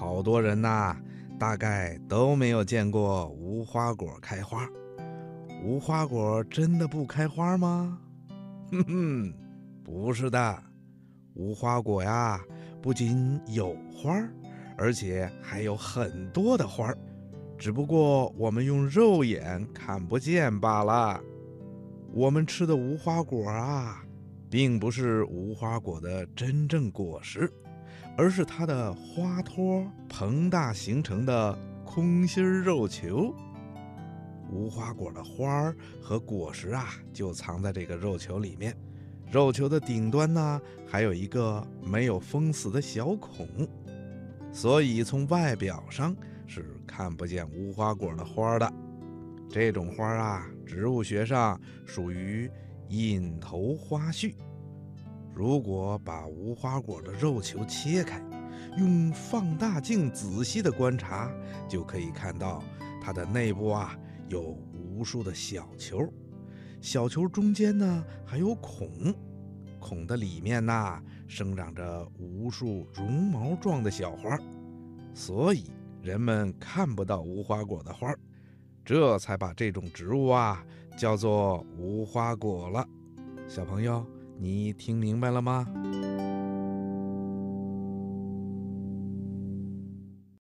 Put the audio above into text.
好多人呐，大概都没有见过无花果开花。无花果真的不开花吗？哼哼，不是的。无花果呀，不仅有花儿，而且还有很多的花儿，只不过我们用肉眼看不见罢了。我们吃的无花果啊，并不是无花果的真正果实，而是它的花托膨大形成的空心肉球。无花果的花儿和果实啊，就藏在这个肉球里面。肉球的顶端呢，还有一个没有封死的小孔，所以从外表上是看不见无花果的花的。这种花啊，植物学上属于隐头花序。如果把无花果的肉球切开，用放大镜仔细的观察，就可以看到它的内部啊有无数的小球。小球中间呢还有孔，孔的里面呐生长着无数绒毛状的小花，所以人们看不到无花果的花，这才把这种植物啊叫做无花果了。小朋友，你听明白了吗？